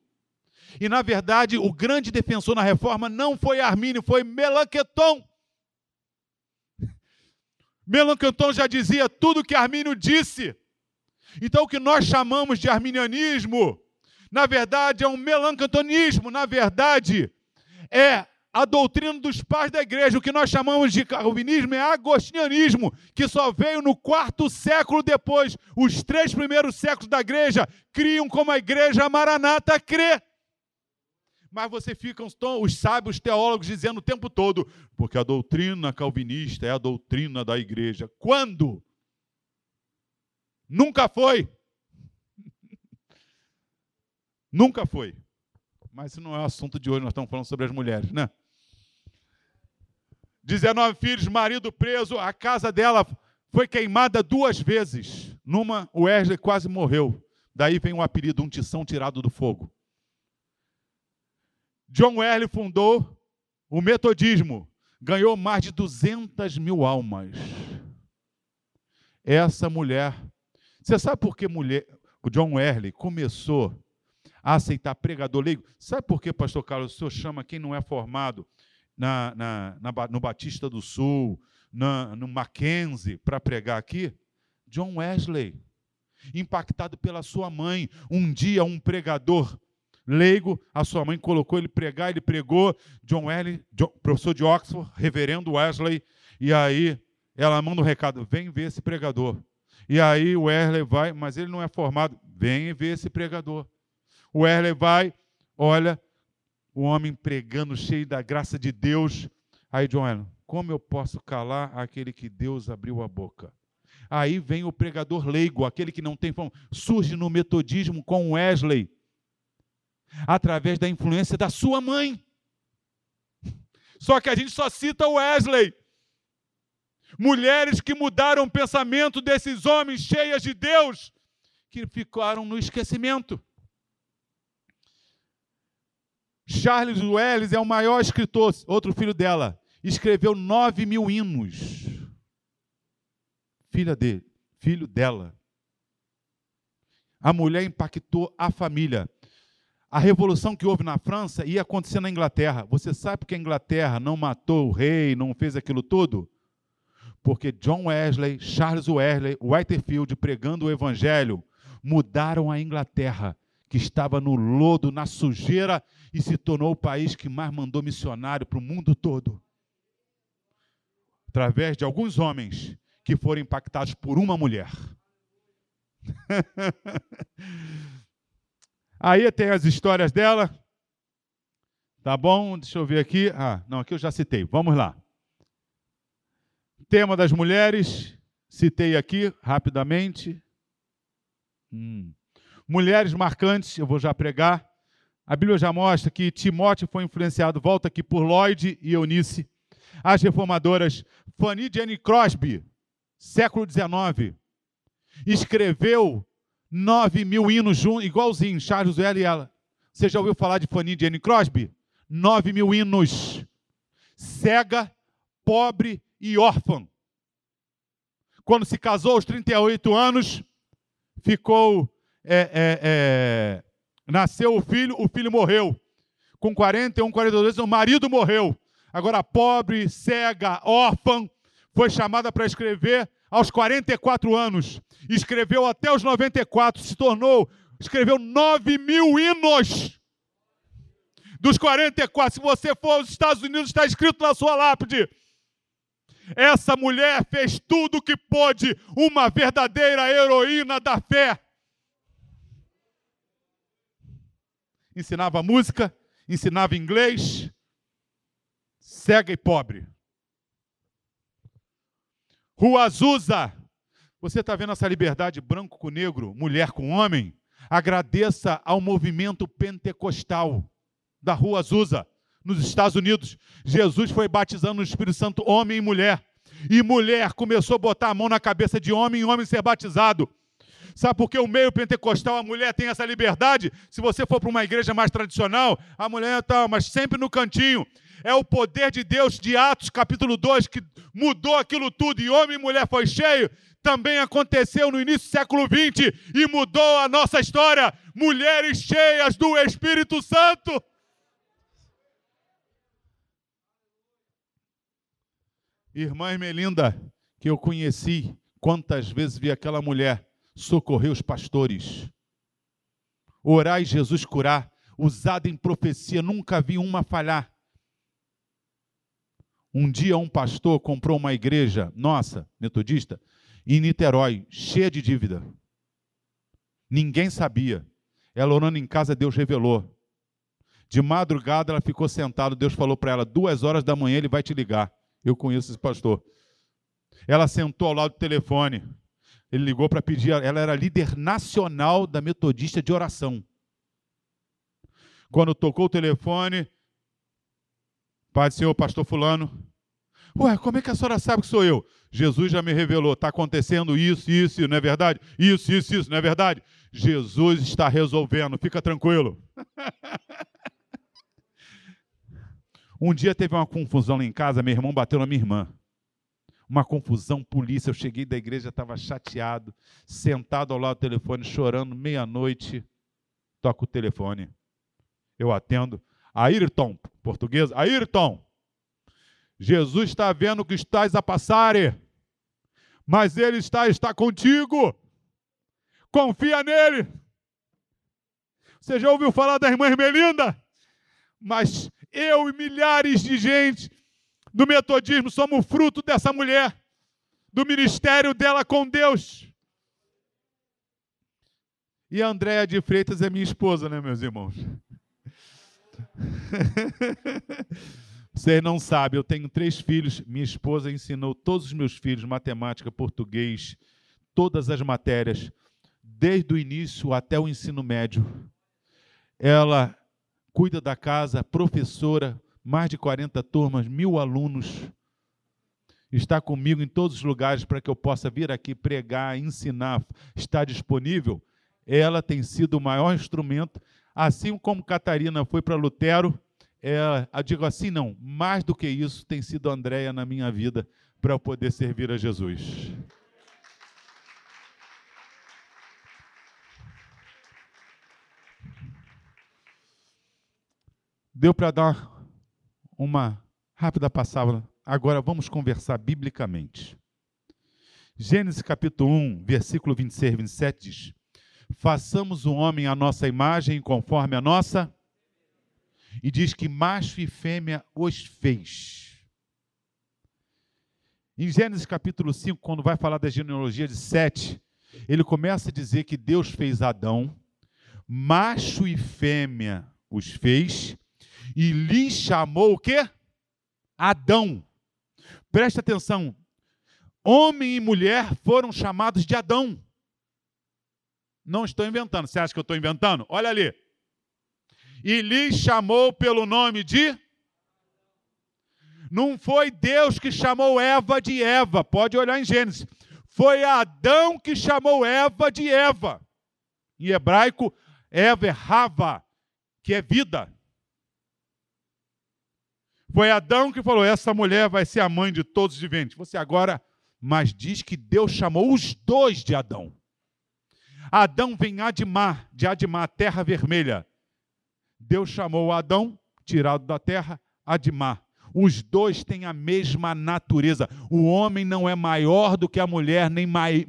E, na verdade, o grande defensor na reforma não foi Armínio, foi Melanchthon. Melanchthon já dizia tudo o que Armínio disse. Então, o que nós chamamos de arminianismo, na verdade, é um melanchtonismo, na verdade, é a doutrina dos pais da igreja, o que nós chamamos de calvinismo, é agostinianismo, que só veio no quarto século depois. Os três primeiros séculos da igreja criam como a igreja maranata crê. Mas você fica os sábios teólogos dizendo o tempo todo, porque a doutrina calvinista é a doutrina da igreja. Quando? Nunca foi. Nunca foi. Mas isso não é o assunto de hoje, nós estamos falando sobre as mulheres, né? 19 filhos, marido preso, a casa dela foi queimada duas vezes. Numa, o Wesley quase morreu. Daí vem o apelido, um tição tirado do fogo. John Wesley fundou o metodismo ganhou mais de 200 mil almas. Essa mulher. Você sabe por que mulher, o John Wesley começou a aceitar pregador leigo? Sabe por que, pastor Carlos, o senhor chama quem não é formado na, na, na no Batista do Sul, na, no Mackenzie, para pregar aqui? John Wesley, impactado pela sua mãe. Um dia, um pregador leigo, a sua mãe colocou ele pregar, ele pregou, John Wesley, professor de Oxford, reverendo Wesley, e aí ela manda um recado, vem ver esse pregador. E aí o Wesley vai, mas ele não é formado, vem ver esse pregador. O Wesley vai, olha, o homem pregando cheio da graça de Deus. Aí John como eu posso calar aquele que Deus abriu a boca? Aí vem o pregador leigo, aquele que não tem fome, surge no metodismo com Wesley através da influência da sua mãe. Só que a gente só cita Wesley. Mulheres que mudaram o pensamento desses homens cheias de Deus, que ficaram no esquecimento. Charles Welles é o maior escritor, outro filho dela, escreveu nove mil hinos. Filha dele, filho dela. A mulher impactou a família. A revolução que houve na França ia acontecer na Inglaterra. Você sabe por que a Inglaterra não matou o rei, não fez aquilo tudo? Porque John Wesley, Charles Wesley, Whitefield, pregando o evangelho, mudaram a Inglaterra, que estava no lodo, na sujeira, e se tornou o país que mais mandou missionário para o mundo todo. Através de alguns homens que foram impactados por uma mulher. Aí tem as histórias dela. Tá bom? Deixa eu ver aqui. Ah, não, aqui eu já citei. Vamos lá. Tema das mulheres. Citei aqui rapidamente. Hum. Mulheres marcantes, eu vou já pregar. A Bíblia já mostra que Timóteo foi influenciado, volta aqui, por Lloyd e Eunice. As reformadoras Fanny Jane Crosby, século XIX, escreveu 9 mil hinos juntos, igualzinho, Charles Well e ela. Você já ouviu falar de Fanny Jane Crosby? 9 mil hinos. Cega, pobre e órfã. Quando se casou aos 38 anos, ficou. É, é, é, nasceu o filho, o filho morreu. Com 41, 42 o marido morreu. Agora, pobre, cega, órfã, foi chamada para escrever aos 44 anos, escreveu até os 94, se tornou, escreveu 9 mil hinos. Dos 44, se você for aos Estados Unidos, está escrito na sua lápide. Essa mulher fez tudo o que pôde, uma verdadeira heroína da fé. Ensinava música, ensinava inglês, cega e pobre. Rua Azusa. Você está vendo essa liberdade branco com negro, mulher com homem? Agradeça ao movimento pentecostal da Rua Azusa, nos Estados Unidos. Jesus foi batizando no Espírito Santo homem e mulher. E mulher começou a botar a mão na cabeça de homem e homem ser batizado. Sabe por que o meio pentecostal a mulher tem essa liberdade? Se você for para uma igreja mais tradicional, a mulher está, mas sempre no cantinho é o poder de Deus de Atos capítulo 2 que mudou aquilo tudo e homem e mulher foi cheio, também aconteceu no início do século 20 e mudou a nossa história. Mulheres cheias do Espírito Santo. Irmã Melinda, que eu conheci, quantas vezes vi aquela mulher socorrer os pastores, orar e Jesus curar, usada em profecia, nunca vi uma falhar. Um dia um pastor comprou uma igreja nossa, metodista, em Niterói, cheia de dívida. Ninguém sabia. Ela orando em casa, Deus revelou. De madrugada ela ficou sentada, Deus falou para ela: duas horas da manhã ele vai te ligar. Eu conheço esse pastor. Ela sentou ao lado do telefone. Ele ligou para pedir. Ela era líder nacional da metodista de oração. Quando tocou o telefone, Pai do Senhor, pastor fulano. Ué, como é que a senhora sabe que sou eu? Jesus já me revelou, está acontecendo isso, isso, não é verdade? Isso, isso, isso, não é verdade? Jesus está resolvendo, fica tranquilo. Um dia teve uma confusão lá em casa, meu irmão bateu na minha irmã. Uma confusão, polícia. Eu cheguei da igreja, estava chateado, sentado ao lado do telefone, chorando, meia-noite. Toca o telefone. Eu atendo. Ayrton, português, Ayrton, Jesus está vendo que estás a passar, mas Ele está, está contigo. Confia nele. Você já ouviu falar da irmã Ermelinda? Mas eu e milhares de gente do metodismo somos fruto dessa mulher, do ministério dela com Deus. E a Andréa de Freitas é minha esposa, né, meus irmãos? Vocês não sabem, eu tenho três filhos. Minha esposa ensinou todos os meus filhos matemática, português, todas as matérias, desde o início até o ensino médio. Ela cuida da casa, professora, mais de 40 turmas, mil alunos. Está comigo em todos os lugares para que eu possa vir aqui pregar, ensinar, está disponível. Ela tem sido o maior instrumento, assim como Catarina foi para Lutero. É, eu digo assim, não, mais do que isso tem sido Andréia na minha vida para eu poder servir a Jesus. Deu para dar uma rápida passada. Agora vamos conversar biblicamente. Gênesis capítulo 1, versículo 26 e 27 diz: Façamos o homem à nossa imagem, conforme a nossa. E diz que macho e fêmea os fez. Em Gênesis capítulo 5, quando vai falar da genealogia de Sete, ele começa a dizer que Deus fez Adão, macho e fêmea os fez, e lhe chamou o quê? Adão. Preste atenção. Homem e mulher foram chamados de Adão. Não estou inventando. Você acha que eu estou inventando? Olha ali. E lhe chamou pelo nome de. Não foi Deus que chamou Eva de Eva. Pode olhar em Gênesis. Foi Adão que chamou Eva de Eva. Em hebraico, Eva é Rava, que é vida. Foi Adão que falou: essa mulher vai ser a mãe de todos os viventes. Você agora, mas diz que Deus chamou os dois de Adão. Adão vem Admar, de Admar, terra vermelha. Deus chamou Adão, tirado da terra, Admar. Os dois têm a mesma natureza. O homem não é maior do que a mulher, nem mai,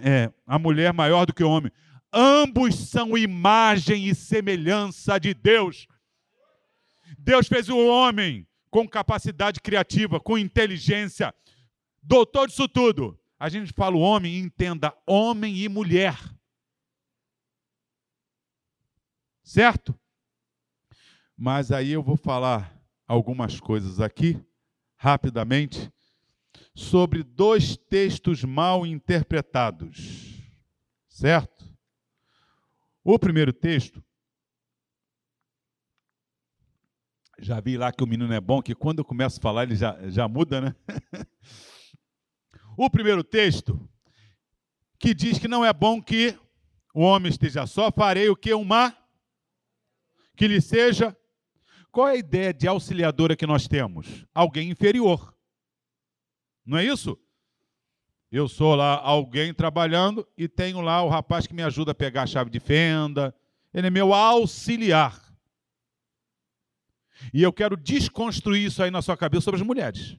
é, a mulher maior do que o homem. Ambos são imagem e semelhança de Deus. Deus fez o homem com capacidade criativa, com inteligência, doutor disso tudo. A gente fala o homem, entenda homem e mulher. Certo? Mas aí eu vou falar algumas coisas aqui, rapidamente, sobre dois textos mal interpretados. Certo? O primeiro texto Já vi lá que o menino é bom, que quando eu começo a falar ele já, já muda, né? o primeiro texto, que diz que não é bom que o homem esteja só, farei o que? Uma que lhe seja. Qual é a ideia de auxiliadora que nós temos? Alguém inferior. Não é isso? Eu sou lá alguém trabalhando e tenho lá o rapaz que me ajuda a pegar a chave de fenda. Ele é meu auxiliar. E eu quero desconstruir isso aí na sua cabeça sobre as mulheres.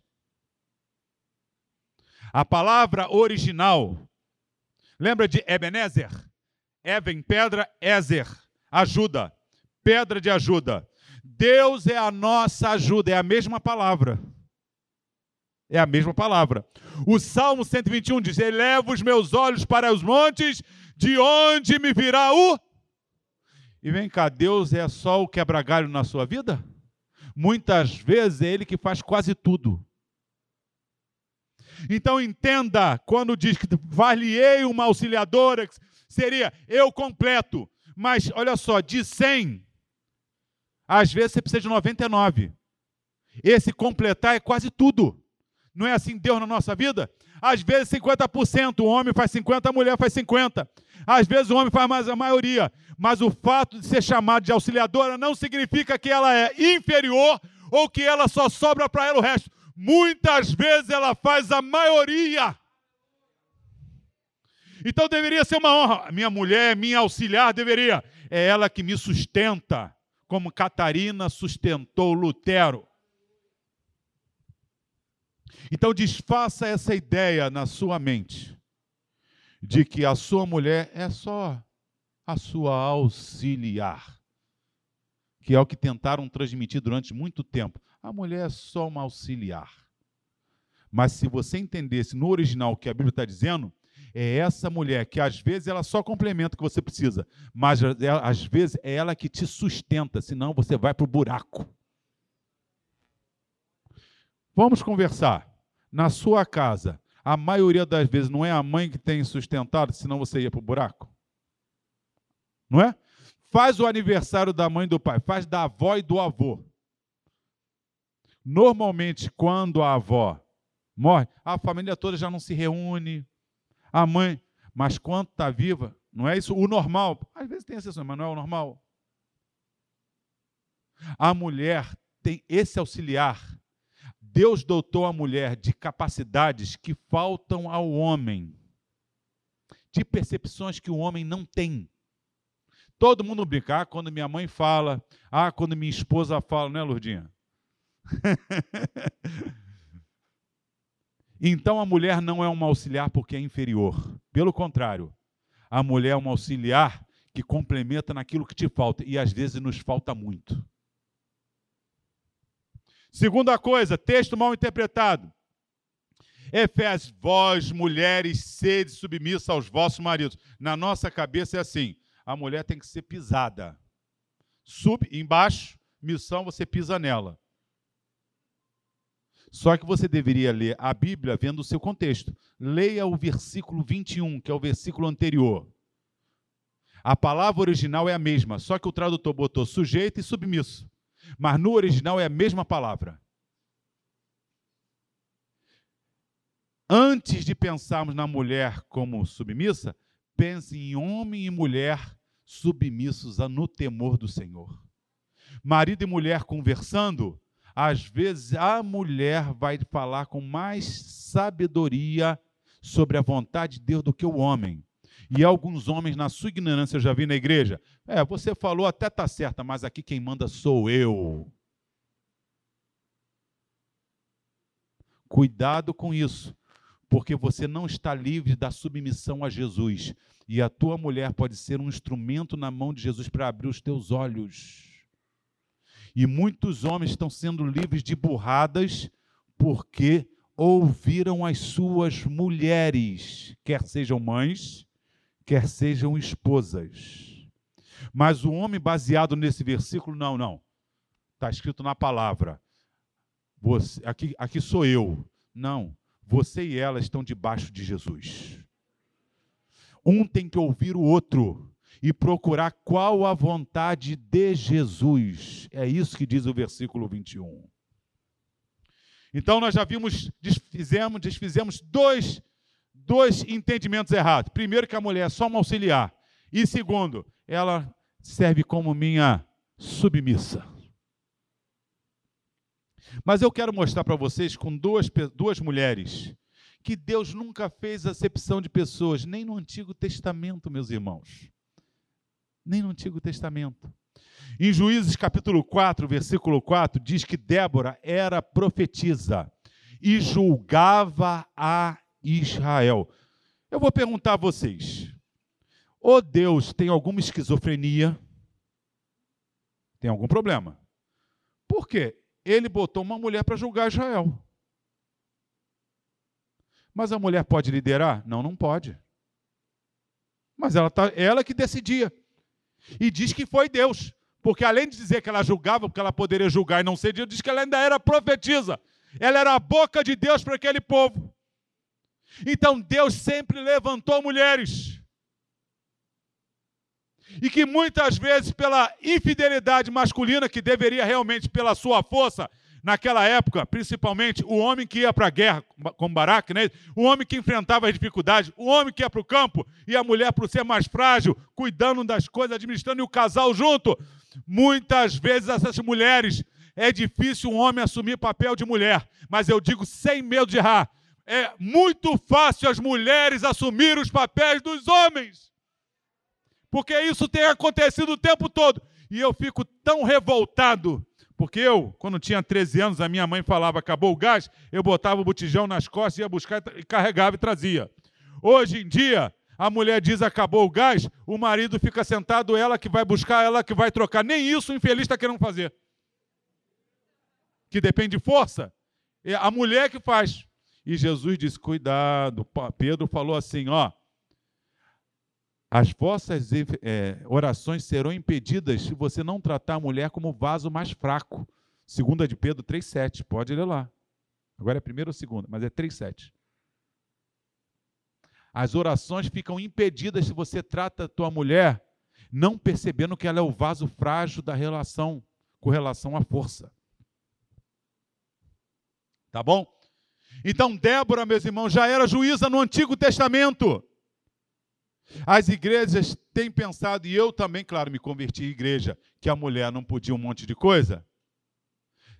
A palavra original, lembra de Ebenezer? Even, pedra, Ezer, ajuda, pedra de ajuda. Deus é a nossa ajuda, é a mesma palavra. É a mesma palavra. O Salmo 121 diz: Eleva os meus olhos para os montes, de onde me virá o. E vem cá, Deus é só o quebra-galho na sua vida? Muitas vezes é ele que faz quase tudo. Então entenda, quando diz que valiei uma auxiliadora, seria eu completo. Mas olha só, de 100, às vezes você precisa de 99. Esse completar é quase tudo. Não é assim Deus na nossa vida? Às vezes 50%, o homem faz 50%, a mulher faz 50%. Às vezes o homem faz mais a maioria. Mas o fato de ser chamado de auxiliadora não significa que ela é inferior ou que ela só sobra para ela o resto. Muitas vezes ela faz a maioria. Então deveria ser uma honra. Minha mulher, minha auxiliar, deveria. É ela que me sustenta, como Catarina sustentou Lutero. Então desfaça essa ideia na sua mente de que a sua mulher é só a sua auxiliar, que é o que tentaram transmitir durante muito tempo. A mulher é só uma auxiliar. Mas se você entendesse no original o que a Bíblia está dizendo, é essa mulher que às vezes ela só complementa o que você precisa, mas às vezes é ela que te sustenta, senão você vai para o buraco. Vamos conversar. Na sua casa, a maioria das vezes não é a mãe que tem sustentado, senão você ia para o buraco? Não é? Faz o aniversário da mãe e do pai, faz da avó e do avô. Normalmente, quando a avó morre, a família toda já não se reúne, a mãe, mas quando está viva, não é isso o normal. Às vezes tem exceções, mas não é o normal. A mulher tem esse auxiliar. Deus dotou a mulher de capacidades que faltam ao homem, de percepções que o homem não tem. Todo mundo brinca, ah, quando minha mãe fala, ah, quando minha esposa fala, não é, Lourdinha? Então a mulher não é uma auxiliar porque é inferior. Pelo contrário, a mulher é uma auxiliar que complementa naquilo que te falta e às vezes nos falta muito. Segunda coisa, texto mal interpretado. Efésios, vós, mulheres, sede submissa aos vossos maridos. Na nossa cabeça é assim: a mulher tem que ser pisada. Sub, embaixo, missão, você pisa nela. Só que você deveria ler a Bíblia vendo o seu contexto. Leia o versículo 21, que é o versículo anterior. A palavra original é a mesma, só que o tradutor botou sujeito e submisso. Mas no original é a mesma palavra. Antes de pensarmos na mulher como submissa, pense em homem e mulher submissos no temor do Senhor. Marido e mulher conversando, às vezes a mulher vai falar com mais sabedoria sobre a vontade de Deus do que o homem. E alguns homens, na sua ignorância, eu já vi na igreja. É, você falou até tá certa, mas aqui quem manda sou eu. Cuidado com isso, porque você não está livre da submissão a Jesus. E a tua mulher pode ser um instrumento na mão de Jesus para abrir os teus olhos. E muitos homens estão sendo livres de burradas porque ouviram as suas mulheres, quer sejam mães, quer sejam esposas. Mas o homem baseado nesse versículo, não, não. Está escrito na palavra. Você, aqui, aqui sou eu. Não. Você e ela estão debaixo de Jesus. Um tem que ouvir o outro e procurar qual a vontade de Jesus. É isso que diz o versículo 21. Então nós já vimos, desfizemos, desfizemos dois, dois entendimentos errados. Primeiro, que a mulher é só uma auxiliar. E segundo, ela serve como minha submissa. Mas eu quero mostrar para vocês com duas, duas mulheres que Deus nunca fez acepção de pessoas, nem no Antigo Testamento, meus irmãos nem no Antigo Testamento. Em Juízes capítulo 4, versículo 4, diz que Débora era profetisa e julgava a Israel. Eu vou perguntar a vocês: o Deus tem alguma esquizofrenia? Tem algum problema? Por quê? Ele botou uma mulher para julgar Israel. Mas a mulher pode liderar? Não, não pode. Mas ela, tá, ela que decidia. E diz que foi Deus. Porque além de dizer que ela julgava, porque ela poderia julgar e não ser diz que ela ainda era profetisa. Ela era a boca de Deus para aquele povo. Então Deus sempre levantou mulheres. E que muitas vezes, pela infidelidade masculina, que deveria realmente, pela sua força, naquela época, principalmente o homem que ia para a guerra, como Baraque, né? o homem que enfrentava as dificuldades, o homem que ia para o campo e a mulher, por ser mais frágil, cuidando das coisas, administrando e o casal junto. Muitas vezes essas mulheres é difícil um homem assumir papel de mulher, mas eu digo sem medo de errar, é muito fácil as mulheres assumir os papéis dos homens. Porque isso tem acontecido o tempo todo. E eu fico tão revoltado. Porque eu, quando tinha 13 anos, a minha mãe falava acabou o gás, eu botava o botijão nas costas, ia buscar e carregava e trazia. Hoje em dia, a mulher diz acabou o gás, o marido fica sentado, ela que vai buscar, ela que vai trocar. Nem isso o infeliz está querendo fazer. Que depende de força. É a mulher que faz. E Jesus disse: cuidado. Pedro falou assim: ó. As vossas é, orações serão impedidas se você não tratar a mulher como vaso mais fraco. Segunda de Pedro 3,7. Pode ler lá. Agora é primeiro ou segundo, mas é 3,7. As orações ficam impedidas se você trata a tua mulher não percebendo que ela é o vaso frágil da relação com relação à força. Tá bom? Então, Débora, meus irmãos, já era juíza no Antigo Testamento. As igrejas têm pensado, e eu também, claro, me converti em igreja, que a mulher não podia um monte de coisa.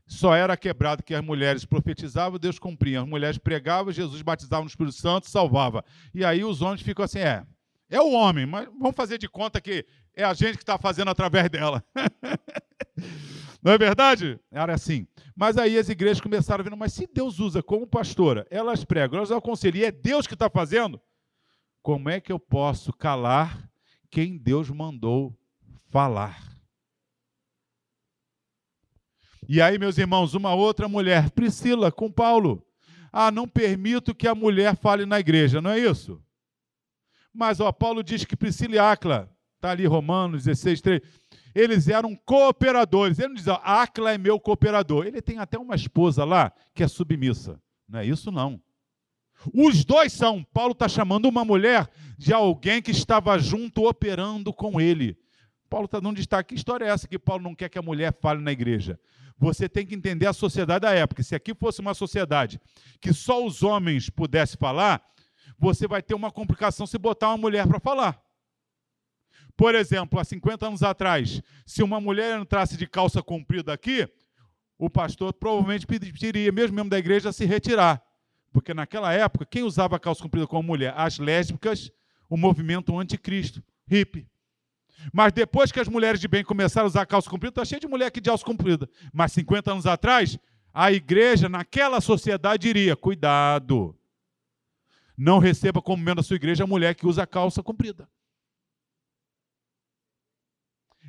Só era quebrado que as mulheres profetizavam, Deus cumpria. As mulheres pregavam, Jesus batizava no Espírito Santo, salvava. E aí os homens ficam assim: é, é o homem, mas vamos fazer de conta que é a gente que está fazendo através dela. Não é verdade? Era assim. Mas aí as igrejas começaram a ver, mas se Deus usa como pastora, elas pregam, elas aconselham, e é Deus que está fazendo, como é que eu posso calar quem Deus mandou falar? E aí, meus irmãos, uma outra mulher, Priscila, com Paulo. Ah, não permito que a mulher fale na igreja, não é isso? Mas ó, Paulo diz que Priscila e Acla, está ali Romanos 16, 3, eles eram cooperadores. Ele não diz, ó, Acla é meu cooperador. Ele tem até uma esposa lá que é submissa. Não é isso, não. Os dois são. Paulo está chamando uma mulher de alguém que estava junto operando com ele. Paulo está dando destaque. Que história é essa que Paulo não quer que a mulher fale na igreja? Você tem que entender a sociedade da época. Se aqui fosse uma sociedade que só os homens pudessem falar, você vai ter uma complicação se botar uma mulher para falar. Por exemplo, há 50 anos atrás, se uma mulher entrasse de calça comprida aqui, o pastor provavelmente pediria, mesmo membro da igreja, a se retirar. Porque naquela época, quem usava calça comprida como mulher? As lésbicas, o movimento anticristo, hippie. Mas depois que as mulheres de bem começaram a usar calça comprida, está cheio de mulher aqui de calça comprida. Mas 50 anos atrás, a igreja, naquela sociedade, diria: cuidado, não receba como membro da sua igreja a mulher que usa calça comprida.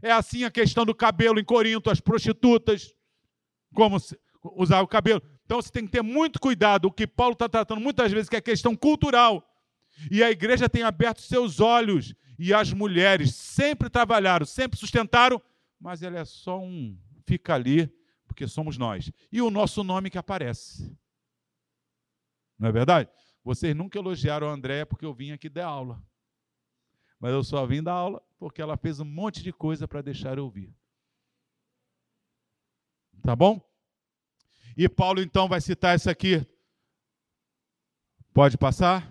É assim a questão do cabelo em Corinto, as prostitutas, como usar o cabelo. Então você tem que ter muito cuidado. O que Paulo está tratando muitas vezes que é questão cultural. E a igreja tem aberto seus olhos. E as mulheres sempre trabalharam, sempre sustentaram, mas ela é só um fica ali, porque somos nós. E o nosso nome que aparece. Não é verdade? Vocês nunca elogiaram a Andréia porque eu vim aqui dar aula. Mas eu só vim dar aula porque ela fez um monte de coisa para deixar eu ouvir. Tá bom? E Paulo então vai citar isso aqui. Pode passar?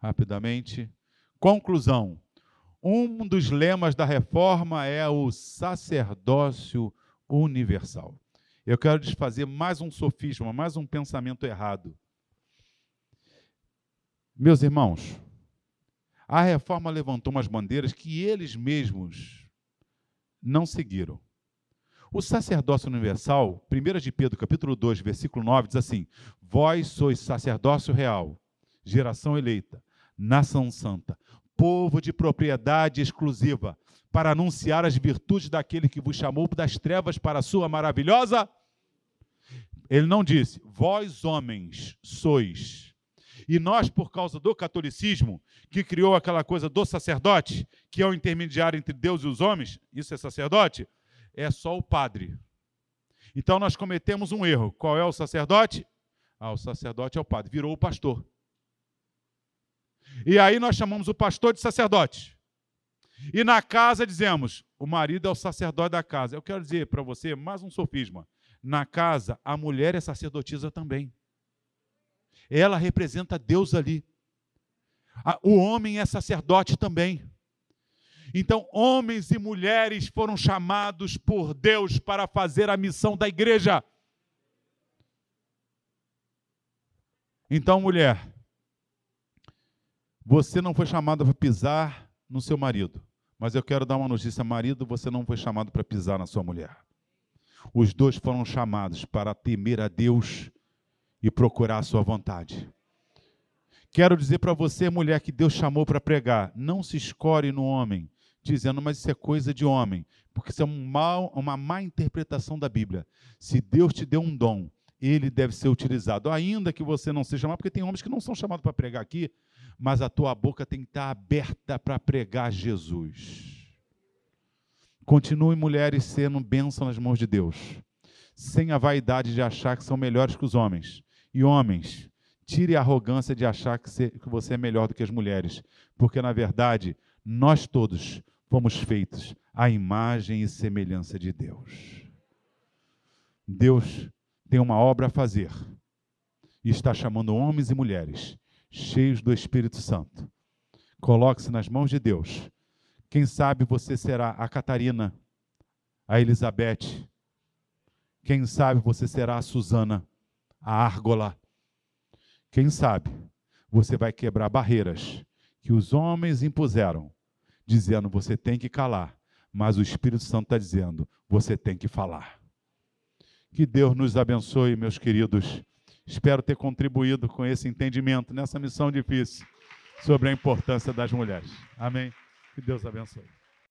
Rapidamente. Conclusão. Um dos lemas da reforma é o sacerdócio universal. Eu quero desfazer mais um sofisma, mais um pensamento errado. Meus irmãos, a reforma levantou umas bandeiras que eles mesmos não seguiram. O sacerdócio universal, 1 de Pedro, capítulo 2, versículo 9, diz assim: Vós sois sacerdócio real, geração eleita, nação santa, povo de propriedade exclusiva, para anunciar as virtudes daquele que vos chamou das trevas para a sua maravilhosa. Ele não disse, vós homens sois e nós, por causa do catolicismo, que criou aquela coisa do sacerdote, que é o intermediário entre Deus e os homens, isso é sacerdote, é só o padre. Então nós cometemos um erro. Qual é o sacerdote? Ah, o sacerdote é o padre, virou o pastor. E aí nós chamamos o pastor de sacerdote. E na casa dizemos, o marido é o sacerdote da casa. Eu quero dizer para você mais um sofisma. Na casa, a mulher é sacerdotisa também. Ela representa Deus ali. O homem é sacerdote também. Então, homens e mulheres foram chamados por Deus para fazer a missão da igreja. Então, mulher, você não foi chamada para pisar no seu marido, mas eu quero dar uma notícia: marido, você não foi chamado para pisar na sua mulher. Os dois foram chamados para temer a Deus e procurar a sua vontade. Quero dizer para você, mulher, que Deus chamou para pregar, não se escore no homem, dizendo, mas isso é coisa de homem, porque isso é um mal, uma má interpretação da Bíblia. Se Deus te deu um dom, ele deve ser utilizado, ainda que você não seja chamado, porque tem homens que não são chamados para pregar aqui, mas a tua boca tem que estar aberta para pregar Jesus. Continue, mulheres, sendo bênção nas mãos de Deus, sem a vaidade de achar que são melhores que os homens. E homens, Tire a arrogância de achar que você é melhor do que as mulheres, porque na verdade nós todos fomos feitos à imagem e semelhança de Deus. Deus tem uma obra a fazer e está chamando homens e mulheres cheios do Espírito Santo. Coloque-se nas mãos de Deus. Quem sabe você será a Catarina, a Elizabeth. Quem sabe você será a Susana, a Árgola, quem sabe você vai quebrar barreiras que os homens impuseram, dizendo você tem que calar, mas o Espírito Santo está dizendo você tem que falar. Que Deus nos abençoe, meus queridos. Espero ter contribuído com esse entendimento nessa missão difícil sobre a importância das mulheres. Amém. Que Deus abençoe.